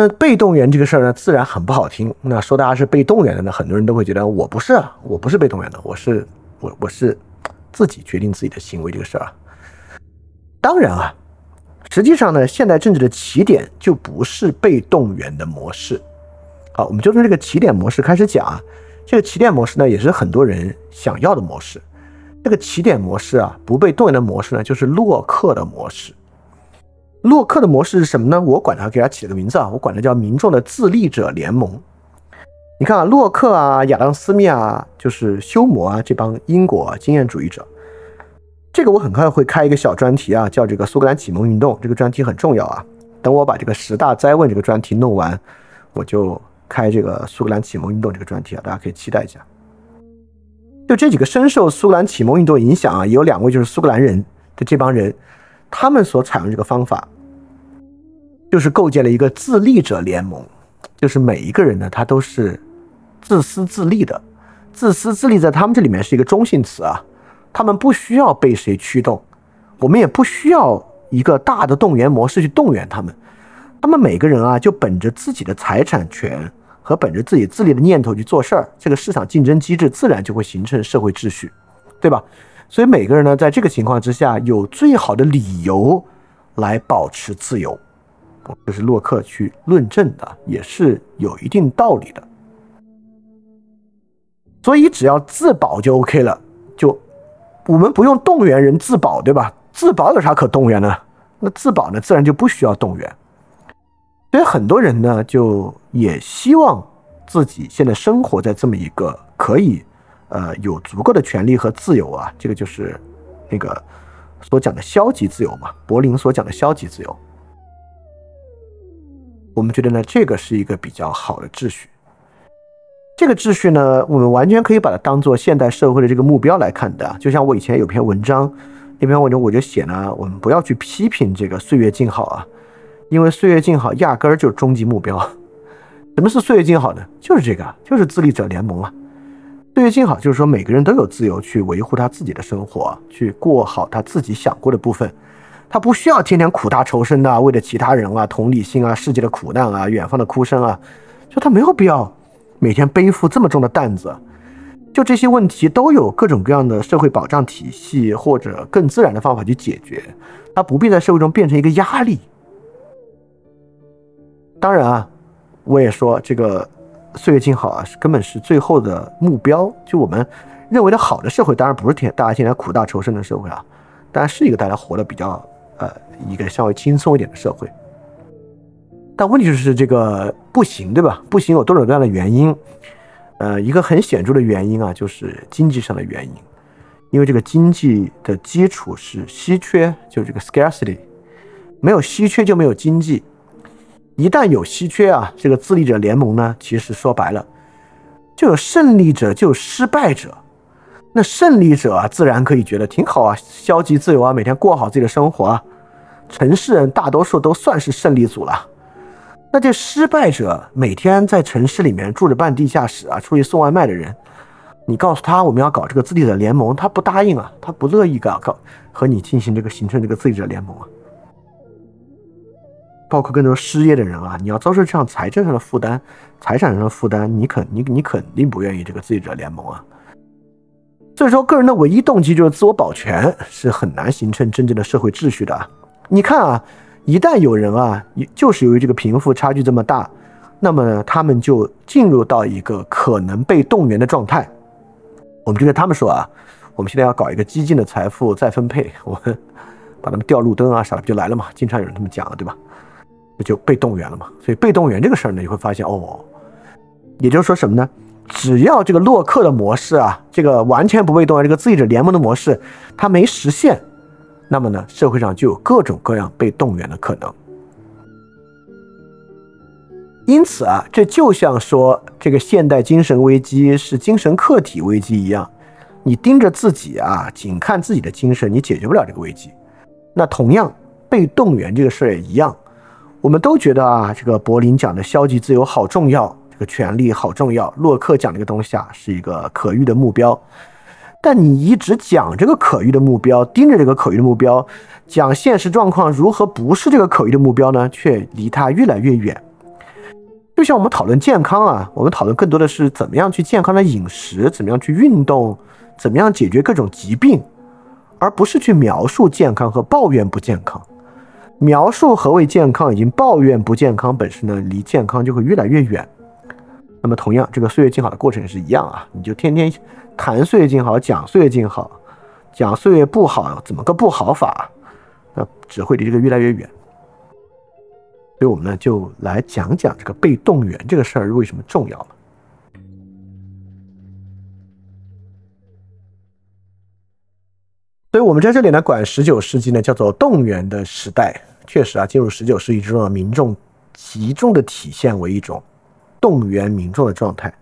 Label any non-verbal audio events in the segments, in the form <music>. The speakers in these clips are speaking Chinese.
那被动员这个事儿呢，自然很不好听。那说大家是被动员的呢，很多人都会觉得我不是啊，我不是被动员的，我是我我是自己决定自己的行为这个事儿啊。当然啊，实际上呢，现代政治的起点就不是被动员的模式。好，我们就从这个起点模式开始讲啊。这个起点模式呢，也是很多人想要的模式。这个起点模式啊，不被动员的模式呢，就是洛克的模式。洛克的模式是什么呢？我管它给它起了个名字啊，我管它叫民众的自立者联盟。你看啊，洛克啊，亚当斯密啊，就是休谟啊，这帮英国经验主义者。这个我很快会开一个小专题啊，叫这个苏格兰启蒙运动。这个专题很重要啊。等我把这个十大灾问这个专题弄完，我就开这个苏格兰启蒙运动这个专题啊，大家可以期待一下。就这几个深受苏格兰启蒙运动影响啊，有两位就是苏格兰人的这帮人。他们所采用这个方法，就是构建了一个自立者联盟，就是每一个人呢，他都是自私自利的。自私自利在他们这里面是一个中性词啊，他们不需要被谁驱动，我们也不需要一个大的动员模式去动员他们。他们每个人啊，就本着自己的财产权和本着自己自立的念头去做事儿，这个市场竞争机制自然就会形成社会秩序，对吧？所以每个人呢，在这个情况之下，有最好的理由来保持自由，这是洛克去论证的，也是有一定道理的。所以只要自保就 OK 了，就我们不用动员人自保，对吧？自保有啥可动员呢？那自保呢，自然就不需要动员。所以很多人呢，就也希望自己现在生活在这么一个可以。呃，有足够的权利和自由啊，这个就是那个所讲的消极自由嘛，柏林所讲的消极自由。我们觉得呢，这个是一个比较好的秩序。这个秩序呢，我们完全可以把它当做现代社会的这个目标来看的。就像我以前有篇文章，那篇文章我就写呢，我们不要去批评这个岁月静好啊，因为岁月静好压根儿就是终极目标。什么是岁月静好呢？就是这个，就是自立者联盟啊。岁月静好，就是说每个人都有自由去维护他自己的生活，去过好他自己想过的部分。他不需要天天苦大仇深的，为了其他人啊、同理心啊、世界的苦难啊、远方的哭声啊，就他没有必要每天背负这么重的担子。就这些问题都有各种各样的社会保障体系或者更自然的方法去解决，他不必在社会中变成一个压力。当然啊，我也说这个。岁月静好啊，是根本是最后的目标。就我们认为的好的社会，当然不是天大家现在苦大仇深的社会啊，当然是一个大家活得比较呃一个稍微轻松一点的社会。但问题就是这个不行，对吧？不行有多种各样的原因。呃，一个很显著的原因啊，就是经济上的原因，因为这个经济的基础是稀缺，就这个 scarcity，没有稀缺就没有经济。一旦有稀缺啊，这个自立者联盟呢，其实说白了，就有胜利者，就有失败者。那胜利者啊，自然可以觉得挺好啊，消极自由啊，每天过好自己的生活啊。城市人大多数都算是胜利组了。那这失败者每天在城市里面住着半地下室啊，出去送外卖的人，你告诉他我们要搞这个自立者联盟，他不答应啊，他不乐意搞搞和你进行这个形成这个自立者联盟啊。包括更多失业的人啊，你要遭受这样财政上的负担、财产上的负担，你肯你你肯定不愿意这个自立者联盟啊。所以说，个人的唯一动机就是自我保全，是很难形成真正的社会秩序的。你看啊，一旦有人啊，就是由于这个贫富差距这么大，那么他们就进入到一个可能被动员的状态。我们就跟他们说啊，我们现在要搞一个激进的财富再分配，我们把他们吊路灯啊啥的不就来了嘛？经常有人这么讲，对吧？就被动员了嘛，所以被动员这个事儿呢，你会发现哦，也就是说什么呢？只要这个洛克的模式啊，这个完全不被动员，这个自己者联盟的模式，它没实现，那么呢，社会上就有各种各样被动员的可能。因此啊，这就像说这个现代精神危机是精神客体危机一样，你盯着自己啊，仅看自己的精神，你解决不了这个危机。那同样，被动员这个事儿也一样。我们都觉得啊，这个柏林讲的消极自由好重要，这个权利好重要。洛克讲这个东西啊，是一个可遇的目标。但你一直讲这个可遇的目标，盯着这个可遇的目标，讲现实状况如何不是这个可遇的目标呢？却离它越来越远。就像我们讨论健康啊，我们讨论更多的是怎么样去健康的饮食，怎么样去运动，怎么样解决各种疾病，而不是去描述健康和抱怨不健康。描述何为健康，已经抱怨不健康本身呢，离健康就会越来越远。那么同样，这个岁月静好的过程也是一样啊，你就天天谈岁月静好，讲岁月静好，讲岁月不好，怎么个不好法？那只会离这个越来越远。所以我们呢，就来讲讲这个被动员这个事儿为什么重要了。所以我们在这里呢，管十九世纪呢叫做动员的时代。确实啊，进入十九世纪之后，民众集中的体现为一种动员民众的状态。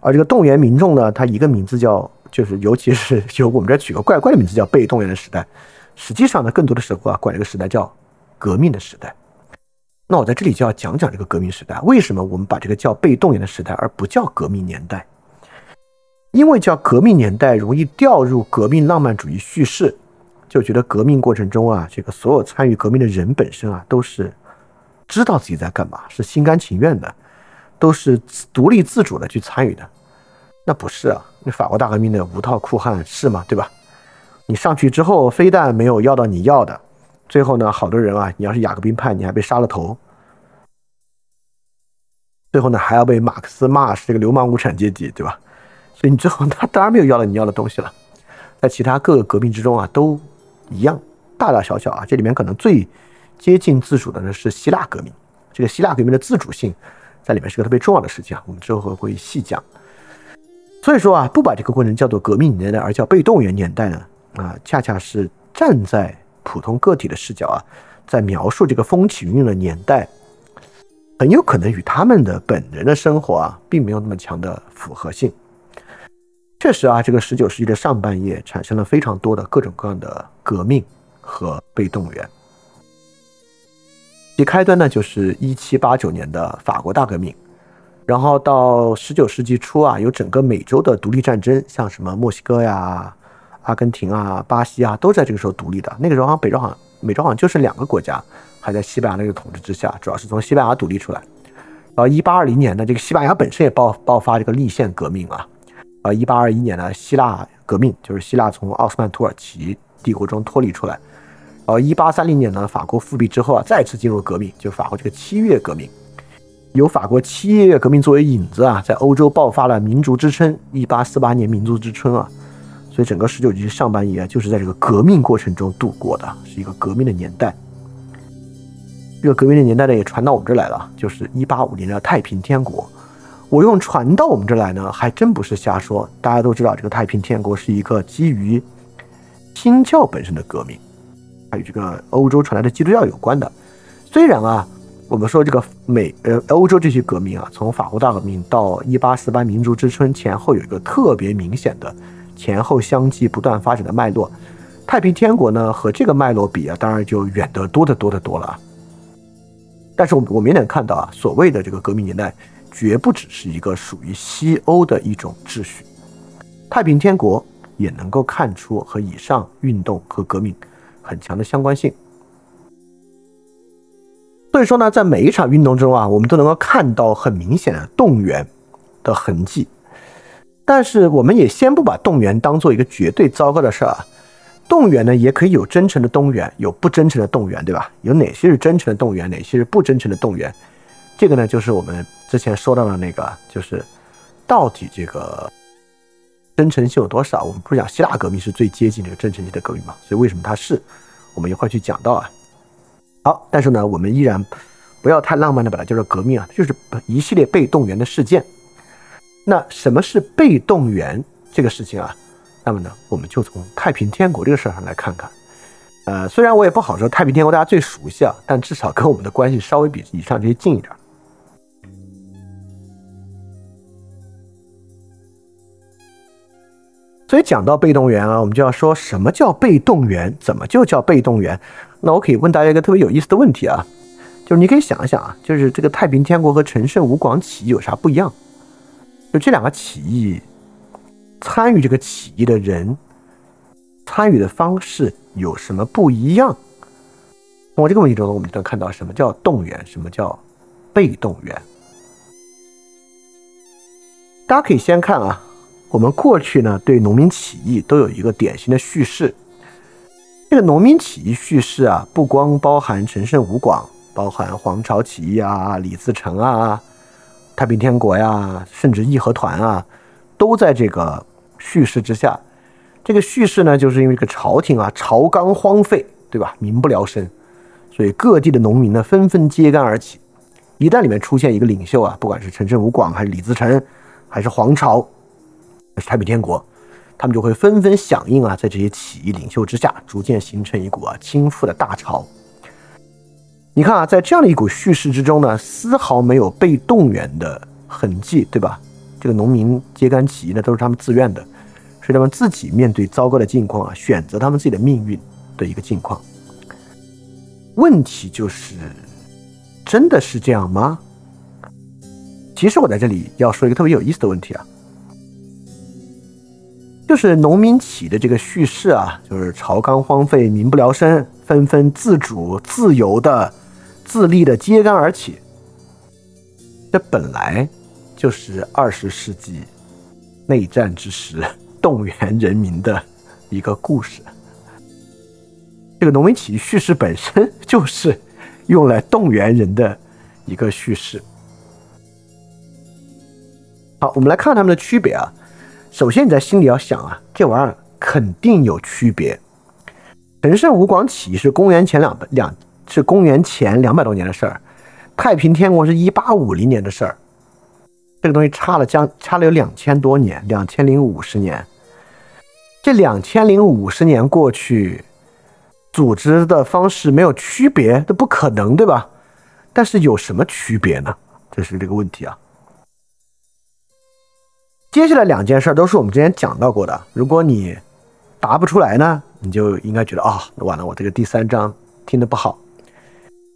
而这个动员民众呢，它一个名字叫，就是尤其是就我们这取个怪怪的名字叫被动员的时代。实际上呢，更多的时候啊，管这个时代叫革命的时代。那我在这里就要讲讲这个革命时代，为什么我们把这个叫被动员的时代，而不叫革命年代？因为叫革命年代容易掉入革命浪漫主义叙事，就觉得革命过程中啊，这个所有参与革命的人本身啊，都是知道自己在干嘛，是心甘情愿的，都是独立自主的去参与的。那不是啊，那法国大革命的无套酷汉是吗？对吧？你上去之后，非但没有要到你要的。最后呢，好多人啊，你要是雅各宾派，你还被杀了头。最后呢，还要被马克思骂是这个流氓无产阶级，对吧？所以你最后他当然没有要了你要的东西了。在其他各个革命之中啊，都一样，大大小小啊，这里面可能最接近自主的呢是希腊革命。这个希腊革命的自主性在里面是个特别重要的事情啊，我们之后会细讲。所以说啊，不把这个过程叫做革命年代，而叫被动员年代呢，啊，恰恰是站在。普通个体的视角啊，在描述这个风起云涌的年代，很有可能与他们的本人的生活啊，并没有那么强的符合性。确实啊，这个十九世纪的上半叶产生了非常多的各种各样的革命和被动员。其开端呢，就是一七八九年的法国大革命，然后到十九世纪初啊，有整个美洲的独立战争，像什么墨西哥呀。阿根廷啊，巴西啊，都在这个时候独立的。那个时候好像北洲好像美洲好像就剩两个国家还在西班牙那个统治之下，主要是从西班牙独立出来。然后一八二零年呢，这个西班牙本身也爆爆发这个立宪革命啊。呃，一八二一年呢，希腊革命就是希腊从奥斯曼土耳其帝国中脱离出来。呃一八三零年呢，法国复辟之后啊，再次进入革命，就法国这个七月革命，由法国七月革命作为引子啊，在欧洲爆发了民族之春。一八四八年民族之春啊。所以整个十九世纪上半叶就是在这个革命过程中度过的，是一个革命的年代。这个革命的年代呢，也传到我们这儿来了，就是一八五零的太平天国。我用传到我们这来呢，还真不是瞎说。大家都知道，这个太平天国是一个基于新教本身的革命，还与这个欧洲传来的基督教有关的。虽然啊，我们说这个美呃欧洲这些革命啊，从法国大革命到一八四八民族之春前后有一个特别明显的。前后相继不断发展的脉络，太平天国呢和这个脉络比啊，当然就远得多得多得多了。但是我我们也能看到啊，所谓的这个革命年代，绝不只是一个属于西欧的一种秩序，太平天国也能够看出和以上运动和革命很强的相关性。所以说呢，在每一场运动中啊，我们都能够看到很明显的动员的痕迹。但是我们也先不把动员当做一个绝对糟糕的事儿啊，动员呢也可以有真诚的动员，有不真诚的动员，对吧？有哪些是真诚的动员，哪些是不真诚的动员？这个呢，就是我们之前说到的那个，就是到底这个真诚性有多少？我们不是讲希腊革命是最接近这个真诚性的革命嘛？所以为什么它是？我们一会儿去讲到啊。好，但是呢，我们依然不要太浪漫的把它叫做革命啊，就是一系列被动员的事件。那什么是被动员这个事情啊？那么呢，我们就从太平天国这个事儿上来看看。呃，虽然我也不好说太平天国大家最熟悉啊，但至少跟我们的关系稍微比以上这些近一点。所以讲到被动员啊，我们就要说什么叫被动员，怎么就叫被动员？那我可以问大家一个特别有意思的问题啊，就是你可以想一想啊，就是这个太平天国和陈胜吴广起义有啥不一样？就这两个起义，参与这个起义的人，参与的方式有什么不一样？通过这个问题中，我们就能看到什么叫动员，什么叫被动员。大家可以先看啊，我们过去呢对农民起义都有一个典型的叙事。这个农民起义叙事啊，不光包含陈胜吴广，包含黄巢起义啊、李自成啊、太平天国呀，甚至义和团啊，都在这个叙事之下。这个叙事呢，就是因为这个朝廷啊，朝纲荒废，对吧？民不聊生，所以各地的农民呢，纷纷揭竿而起。一旦里面出现一个领袖啊，不管是陈胜吴广，还是李自成，还是黄巢，是太平天国，他们就会纷纷响应啊，在这些起义领袖之下，逐渐形成一股啊倾覆的大潮。你看啊，在这样的一股叙事之中呢，丝毫没有被动员的痕迹，对吧？这个农民揭竿起义呢，都是他们自愿的。是他们自己面对糟糕的境况啊，选择他们自己的命运的一个境况。问题就是，真的是这样吗？其实我在这里要说一个特别有意思的问题啊，就是农民起的这个叙事啊，就是朝纲荒废，民不聊生，纷纷自主、自由的、自立的揭竿而起。这本来就是二十世纪内战之时。动员人民的一个故事，这个农民起义叙事本身 <laughs> 就是用来动员人的一个叙事。好，我们来看他们的区别啊。首先你在心里要想啊，这玩意儿肯定有区别。陈胜吴广起义是公元前两百两，是公元前两百多年的事儿，太平天国是一八五零年的事儿，这个东西差了将差了有两千多年，两千零五十年。这两千零五十年过去，组织的方式没有区别，这不可能，对吧？但是有什么区别呢？这是这个问题啊。接下来两件事都是我们之前讲到过的。如果你答不出来呢，你就应该觉得啊，完了，我这个第三章听得不好。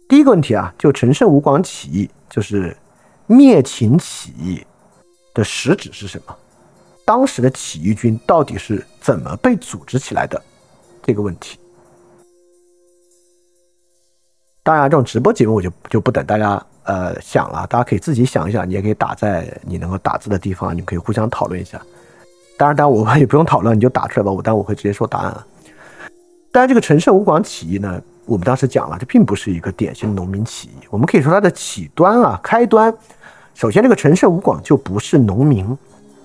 第一个问题啊，就陈胜吴广起义，就是灭秦起义的实质是什么？当时的起义军到底是怎么被组织起来的？这个问题，当然，这种直播节目我就就不等大家呃想了，大家可以自己想一想，你也可以打在你能够打字的地方，你们可以互相讨论一下。当然，当然我们也不用讨论，你就打出来吧，我但我会直接说答案啊。当然，这个陈胜吴广起义呢，我们当时讲了，这并不是一个典型的农民起义，我们可以说它的起端啊，开端，首先这个陈胜吴广就不是农民。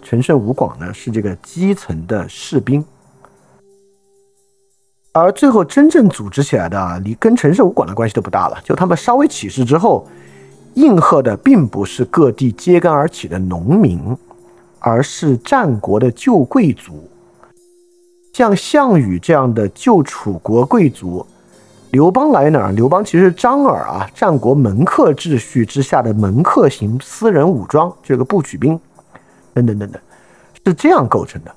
陈胜吴广呢是这个基层的士兵，而最后真正组织起来的，离跟陈胜吴广的关系都不大了。就他们稍微起事之后，应和的并不是各地揭竿而起的农民，而是战国的旧贵族，像项羽这样的旧楚国贵族。刘邦来哪儿？刘邦其实是张耳啊，战国门客秩序之下的门客型私人武装，这个步曲兵。等等等等，是这样构成的。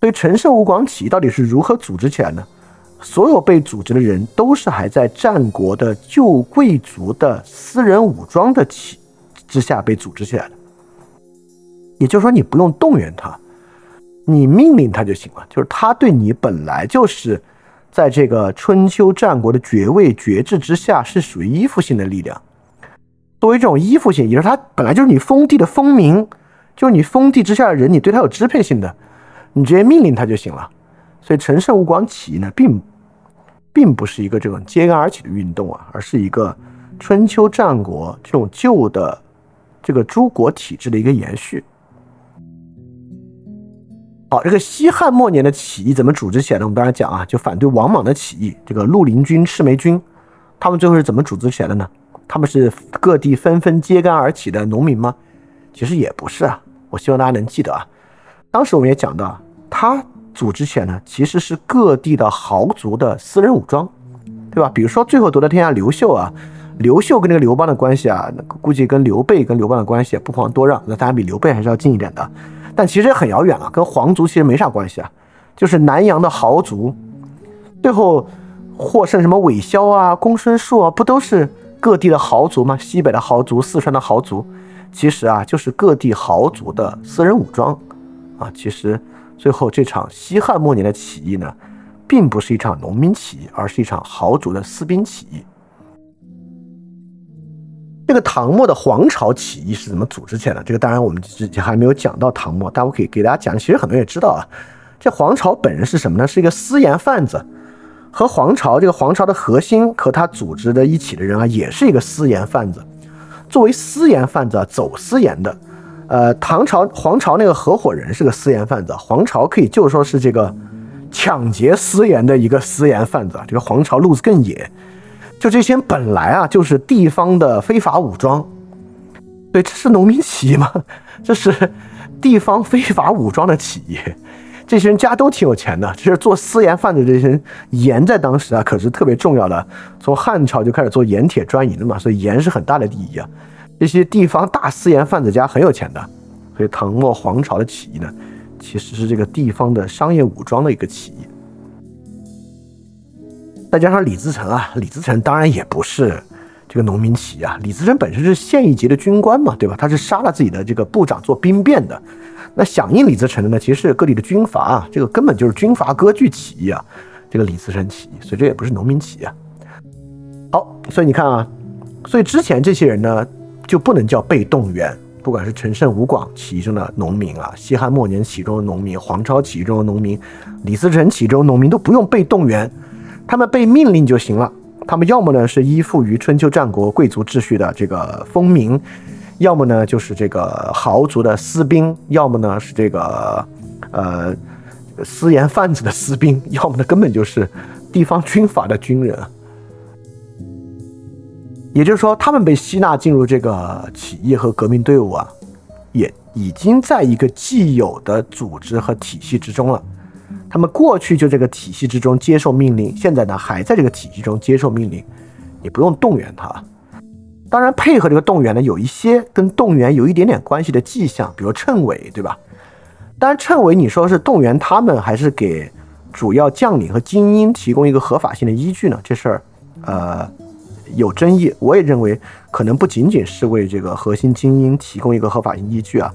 所以陈胜吴广起义到底是如何组织起来呢？所有被组织的人都是还在战国的旧贵族的私人武装的起之下被组织起来的。也就是说，你不用动员他，你命令他就行了。就是他对你本来就是在这个春秋战国的爵位爵制之下是属于依附性的力量。作为这种依附性，也就是他本来就是你封地的封民。就是你封地之下的人，你对他有支配性的，你直接命令他就行了。所以陈胜吴广起义呢，并并不是一个这种揭竿而起的运动啊，而是一个春秋战国这种旧的这个诸国体制的一个延续。好，这个西汉末年的起义怎么组织起来的？我们刚才讲啊，就反对王莽的起义，这个绿林军、赤眉军，他们最后是怎么组织起来的呢？他们是各地纷纷揭竿而起的农民吗？其实也不是啊，我希望大家能记得啊。当时我们也讲到，他组织起来呢，其实是各地的豪族的私人武装，对吧？比如说最后夺得天下刘秀啊，刘秀跟那个刘邦的关系啊，估计跟刘备跟刘邦的关系不遑多让，那当然比刘备还是要近一点的。但其实也很遥远了，跟皇族其实没啥关系啊，就是南阳的豪族，最后获胜什么韦骁啊、公孙述啊，不都是各地的豪族吗？西北的豪族、四川的豪族。其实啊，就是各地豪族的私人武装，啊，其实最后这场西汉末年的起义呢，并不是一场农民起义，而是一场豪族的私兵起义。这个唐末的黄巢起义是怎么组织起来的？这个当然我们之前还没有讲到唐末，但我可以给大家讲。其实很多人也知道啊，这黄巢本人是什么呢？是一个私盐贩子，和黄巢这个黄巢的核心和他组织的一起的人啊，也是一个私盐贩子。作为私盐贩子啊走私盐的，呃，唐朝黄巢那个合伙人是个私盐贩子，黄巢可以就说是这个抢劫私盐的一个私盐贩子。这个黄巢路子更野。就这些本来啊就是地方的非法武装，对，这是农民起义吗？这是地方非法武装的起义。这些人家都挺有钱的，其实做私盐贩子这些人，盐在当时啊可是特别重要的。从汉朝就开始做盐铁专营了嘛，所以盐是很大的利益啊。这些地方大私盐贩子家很有钱的，所以唐末皇朝的起义呢，其实是这个地方的商业武装的一个起义。再加上李自成啊，李自成当然也不是这个农民起义啊，李自成本身是县一级的军官嘛，对吧？他是杀了自己的这个部长做兵变的。那响应李自成的呢，其实是各地的军阀啊，这个根本就是军阀割据起义啊，这个李自成起义，所以这也不是农民起义啊。好，所以你看啊，所以之前这些人呢就不能叫被动员，不管是陈胜吴广起义中的农民啊，西汉末年起义中的农民，黄巢起义中的农民，李自成起义中的农民都不用被动员。他们被命令就行了。他们要么呢是依附于春秋战国贵族秩序的这个封民，要么呢就是这个豪族的私兵，要么呢是这个呃私盐贩子的私兵，要么呢根本就是地方军阀的军人。也就是说，他们被吸纳进入这个起义和革命队伍啊，也已经在一个既有的组织和体系之中了。他们过去就这个体系之中接受命令，现在呢还在这个体系中接受命令，你不用动员他。当然，配合这个动员呢，有一些跟动员有一点点关系的迹象，比如称谓，对吧？当然，称谓你说是动员他们，还是给主要将领和精英提供一个合法性的依据呢？这事儿，呃，有争议。我也认为，可能不仅仅是为这个核心精英提供一个合法性依据啊，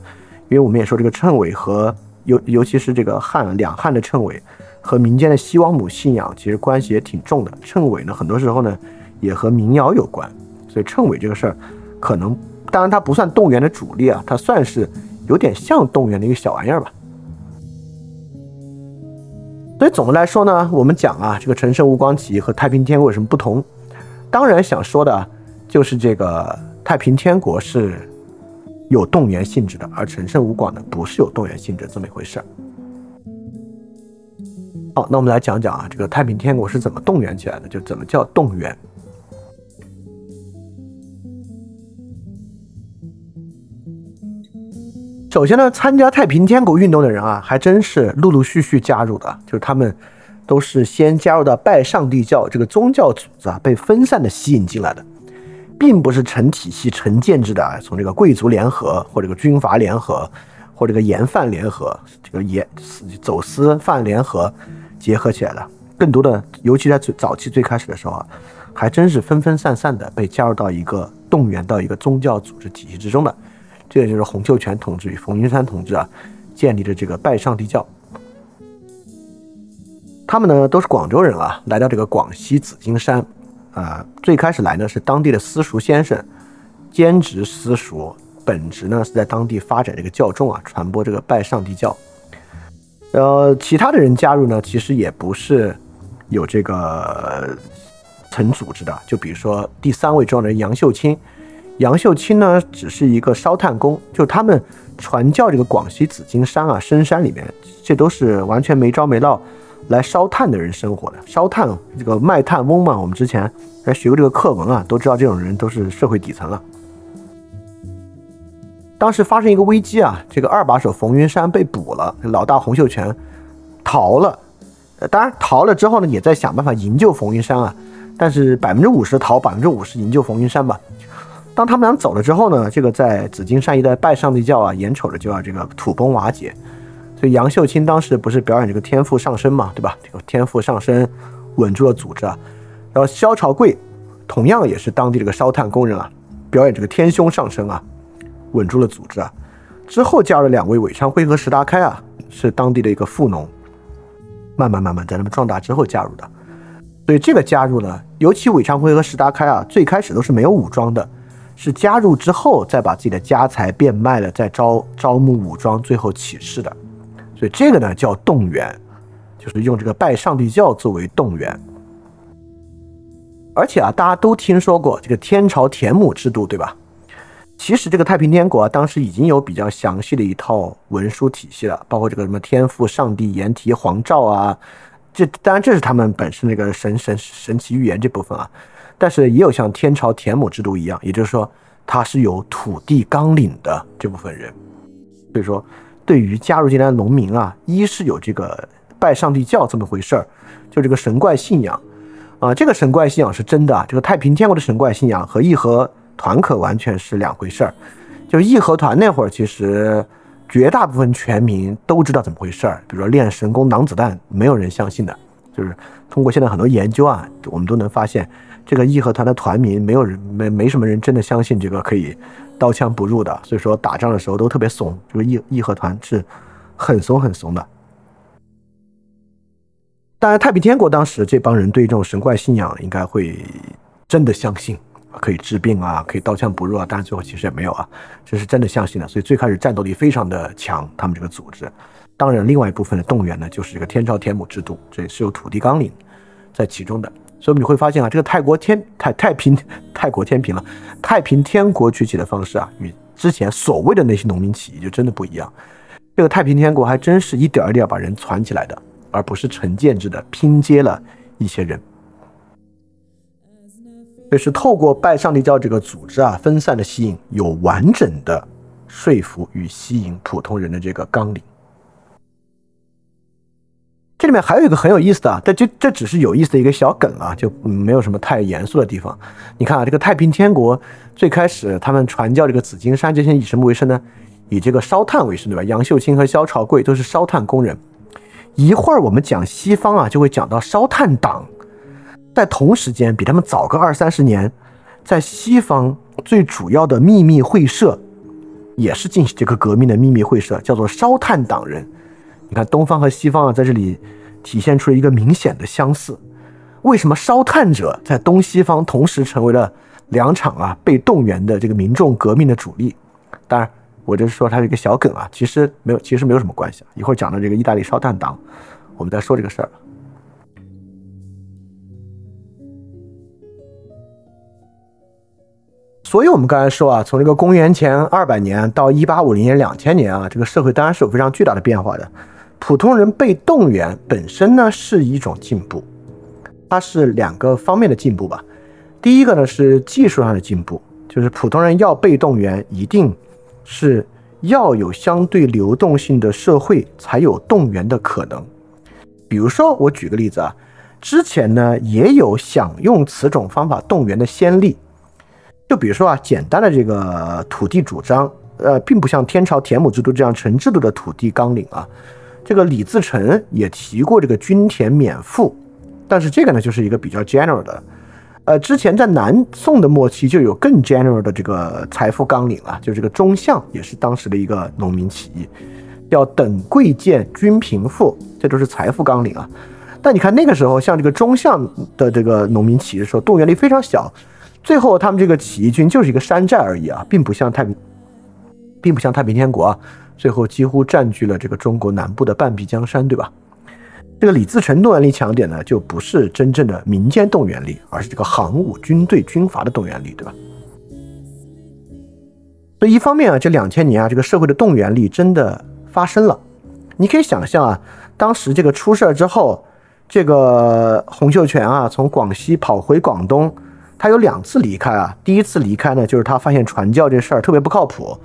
因为我们也说这个称谓和。尤尤其是这个汉两汉的称谓和民间的西王母信仰其实关系也挺重的。称谓呢，很多时候呢也和民谣有关，所以称谓这个事儿，可能当然它不算动员的主力啊，它算是有点像动员的一个小玩意儿吧。所以总的来说呢，我们讲啊，这个陈胜吴广起义和太平天国有什么不同？当然想说的就是这个太平天国是。有动员性质的，而陈胜吴广呢，不是有动员性质这么一回事儿。好，那我们来讲讲啊，这个太平天国是怎么动员起来的？就怎么叫动员？首先呢，参加太平天国运动的人啊，还真是陆陆续续加入的，就是他们都是先加入到拜上帝教这个宗教组织啊，被分散的吸引进来的。并不是成体系、成建制的啊，从这个贵族联合，或这个军阀联合，或这个盐贩联合，这个盐走私贩联合结合起来的。更多的，尤其在最早期最开始的时候啊，还真是分分散散的被加入到一个动员到一个宗教组织体系之中的。这也就是洪秀全同志与冯云山同志啊建立的这个拜上帝教。他们呢都是广州人啊，来到这个广西紫金山。啊，最开始来呢是当地的私塾先生，兼职私塾，本职呢是在当地发展这个教众啊，传播这个拜上帝教。呃，其他的人加入呢，其实也不是有这个成组织的。就比如说第三位重要人杨秀清，杨秀清呢只是一个烧炭工，就他们传教这个广西紫金山啊深山里面，这都是完全没招没落。来烧炭的人生活的，烧炭这个卖炭翁嘛，我们之前还学过这个课文啊，都知道这种人都是社会底层了。当时发生一个危机啊，这个二把手冯云山被捕了，老大洪秀全逃了。当然逃了之后呢，也在想办法营救冯云山啊。但是百分之五十逃，百分之五十营救冯云山吧。当他们俩走了之后呢，这个在紫金山一带拜上帝教啊，眼瞅着就要这个土崩瓦解。所以杨秀清当时不是表演这个天赋上升嘛，对吧？这个天赋上升稳住了组织啊。然后萧朝贵同样也是当地这个烧炭工人啊，表演这个天凶上升啊，稳住了组织啊。之后加入两位韦昌辉和石达开啊，是当地的一个富农，慢慢慢慢在他们壮大之后加入的。所以这个加入呢，尤其韦昌辉和石达开啊，最开始都是没有武装的，是加入之后再把自己的家财变卖了，再招招募武装，最后起事的。所以这个呢叫动员，就是用这个拜上帝教作为动员。而且啊，大家都听说过这个天朝田亩制度，对吧？其实这个太平天国啊，当时已经有比较详细的一套文书体系了，包括这个什么天父上帝言题皇诏啊，这当然这是他们本身那个神神神奇预言这部分啊。但是也有像天朝田亩制度一样，也就是说，他是有土地纲领的这部分人。所以说，对于加入进来的农民啊，一是有这个拜上帝教这么回事儿，就这个神怪信仰。啊，这个神怪信仰是真的！这个太平天国的神怪信仰和义和团可完全是两回事儿。就义和团那会儿，其实绝大部分全民都知道怎么回事儿。比如说练神功挡子弹，没有人相信的。就是通过现在很多研究啊，我们都能发现，这个义和团的团民没有人没没什么人真的相信这个可以刀枪不入的。所以说打仗的时候都特别怂，这个义义和团是很怂很怂的。当然，太平天国当时这帮人对这种神怪信仰应该会真的相信可以治病啊，可以刀枪不入啊。当然最后其实也没有啊，这是真的相信的。所以最开始战斗力非常的强，他们这个组织。当然，另外一部分的动员呢，就是这个天朝田亩制度，这也是有土地纲领在其中的。所以你会发现啊，这个泰国天太太平泰国天平了，太平天国崛起的方式啊，与之前所谓的那些农民起义就真的不一样。这个太平天国还真是一点一点把人攒起来的。而不是成建制的拼接了一些人，这是透过拜上帝教这个组织啊，分散的吸引，有完整的说服与吸引普通人的这个纲领。这里面还有一个很有意思的啊，但这这只是有意思的一个小梗啊，就没有什么太严肃的地方。你看啊，这个太平天国最开始他们传教这个紫金山这些以什么为生呢？以这个烧炭为生，对吧？杨秀清和萧朝贵都是烧炭工人。一会儿我们讲西方啊，就会讲到烧炭党，在同时间比他们早个二三十年，在西方最主要的秘密会社，也是进行这个革命的秘密会社，叫做烧炭党人。你看东方和西方啊，在这里体现出了一个明显的相似。为什么烧炭者在东西方同时成为了两场啊被动员的这个民众革命的主力？当然。我就是说，它是一个小梗啊，其实没有，其实没有什么关系啊。一会儿讲到这个意大利烧炭党，我们再说这个事儿。所以，我们刚才说啊，从这个公元前二百年到一八五零年、两千年啊，这个社会当然是有非常巨大的变化的。普通人被动员本身呢是一种进步，它是两个方面的进步吧。第一个呢是技术上的进步，就是普通人要被动员一定。是要有相对流动性的社会才有动员的可能。比如说，我举个例子啊，之前呢也有想用此种方法动员的先例。就比如说啊，简单的这个土地主张，呃，并不像天朝田亩制度这样成制度的土地纲领啊。这个李自成也提过这个均田免赋，但是这个呢就是一个比较 general 的。呃，之前在南宋的末期就有更 general 的这个财富纲领了，就是这个中相也是当时的一个农民起义，要等贵贱均贫富，这都是财富纲领啊。但你看那个时候，像这个中相的这个农民起义的时候，动员力非常小，最后他们这个起义军就是一个山寨而已啊，并不像太平，并不像太平天国啊，最后几乎占据了这个中国南部的半壁江山，对吧？这个李自成动员力强点呢，就不是真正的民间动员力，而是这个行伍、军队、军阀的动员力，对吧？所以一方面啊，这两千年啊，这个社会的动员力真的发生了。你可以想象啊，当时这个出事儿之后，这个洪秀全啊，从广西跑回广东，他有两次离开啊。第一次离开呢，就是他发现传教这事儿特别不靠谱。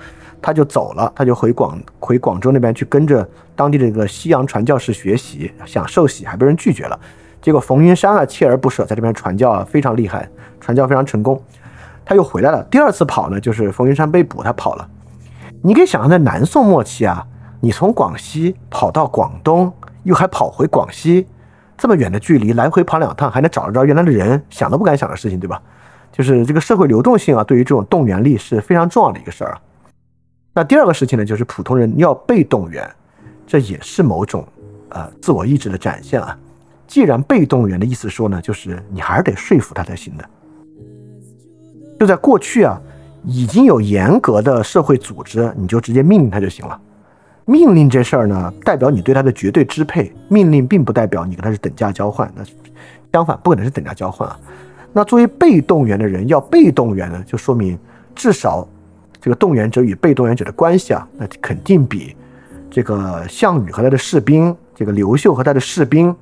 他就走了，他就回广回广州那边去跟着当地的这个西洋传教士学习，想受洗还被人拒绝了。结果冯云山啊锲而不舍，在这边传教啊非常厉害，传教非常成功。他又回来了，第二次跑呢，就是冯云山被捕，他跑了。你可以想象，在南宋末期啊，你从广西跑到广东，又还跑回广西，这么远的距离，来回跑两趟，还能找得着原来的人，想都不敢想的事情，对吧？就是这个社会流动性啊，对于这种动员力是非常重要的一个事儿啊。那第二个事情呢，就是普通人要被动员，这也是某种呃自我意志的展现啊。既然被动员的意思说呢，就是你还是得说服他才行的。就在过去啊，已经有严格的社会组织，你就直接命令他就行了。命令这事儿呢，代表你对他的绝对支配。命令并不代表你跟他是等价交换，那相反不可能是等价交换啊。那作为被动员的人要被动员呢，就说明至少这个动员者与被动员者的关系啊，那肯定比这个项羽和他的士兵，这个刘秀和他的士兵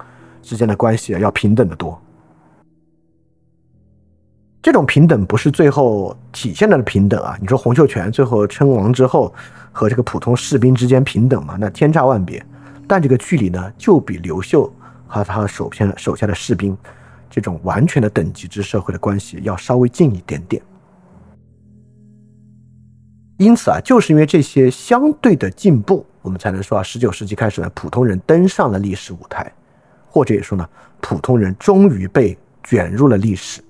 之间的关系要平等的多。这种平等不是最后体现的平等啊！你说洪秀全最后称王之后和这个普通士兵之间平等吗？那天差万别。但这个距离呢，就比刘秀和他手下手下的士兵这种完全的等级制社会的关系要稍微近一点点。因此啊，就是因为这些相对的进步，我们才能说啊，十九世纪开始呢，普通人登上了历史舞台，或者也说呢，普通人终于被卷入了历史。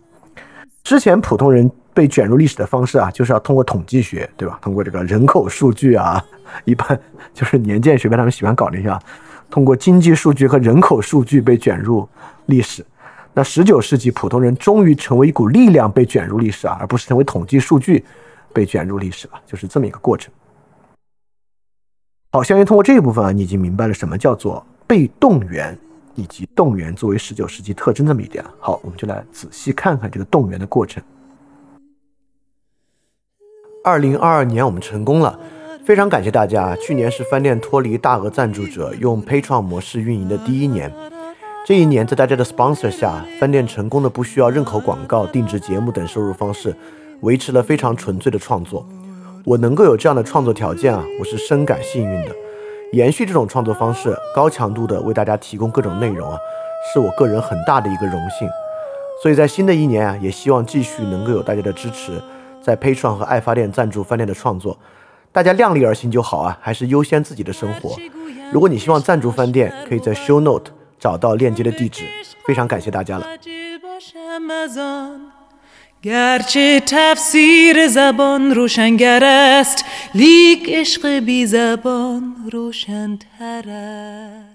之前普通人被卷入历史的方式啊，就是要通过统计学，对吧？通过这个人口数据啊，<laughs> 一般 <laughs> 就是年鉴学派他们喜欢搞那些啊，通过经济数据和人口数据被卷入历史。那十九世纪普通人终于成为一股力量被卷入历史啊，而不是成为统计数据被卷入历史了，就是这么一个过程。好，相信通过这一部分啊，你已经明白了什么叫做被动员。以及动员作为十九世纪特征这么一点，好，我们就来仔细看看这个动员的过程。二零二二年我们成功了，非常感谢大家。去年是饭店脱离大额赞助者用 Patreon 模式运营的第一年，这一年在大家的 sponsor 下，饭店成功的不需要任何广告、定制节目等收入方式，维持了非常纯粹的创作。我能够有这样的创作条件啊，我是深感幸运的。延续这种创作方式，高强度的为大家提供各种内容啊，是我个人很大的一个荣幸。所以在新的一年啊，也希望继续能够有大家的支持，在 Patreon 和爱发电赞助饭店的创作，大家量力而行就好啊，还是优先自己的生活。如果你希望赞助饭店，可以在 Show Note 找到链接的地址。非常感谢大家了。گرچه تفسیر زبان روشنگر است لیک عشق بی زبان روشنتر است.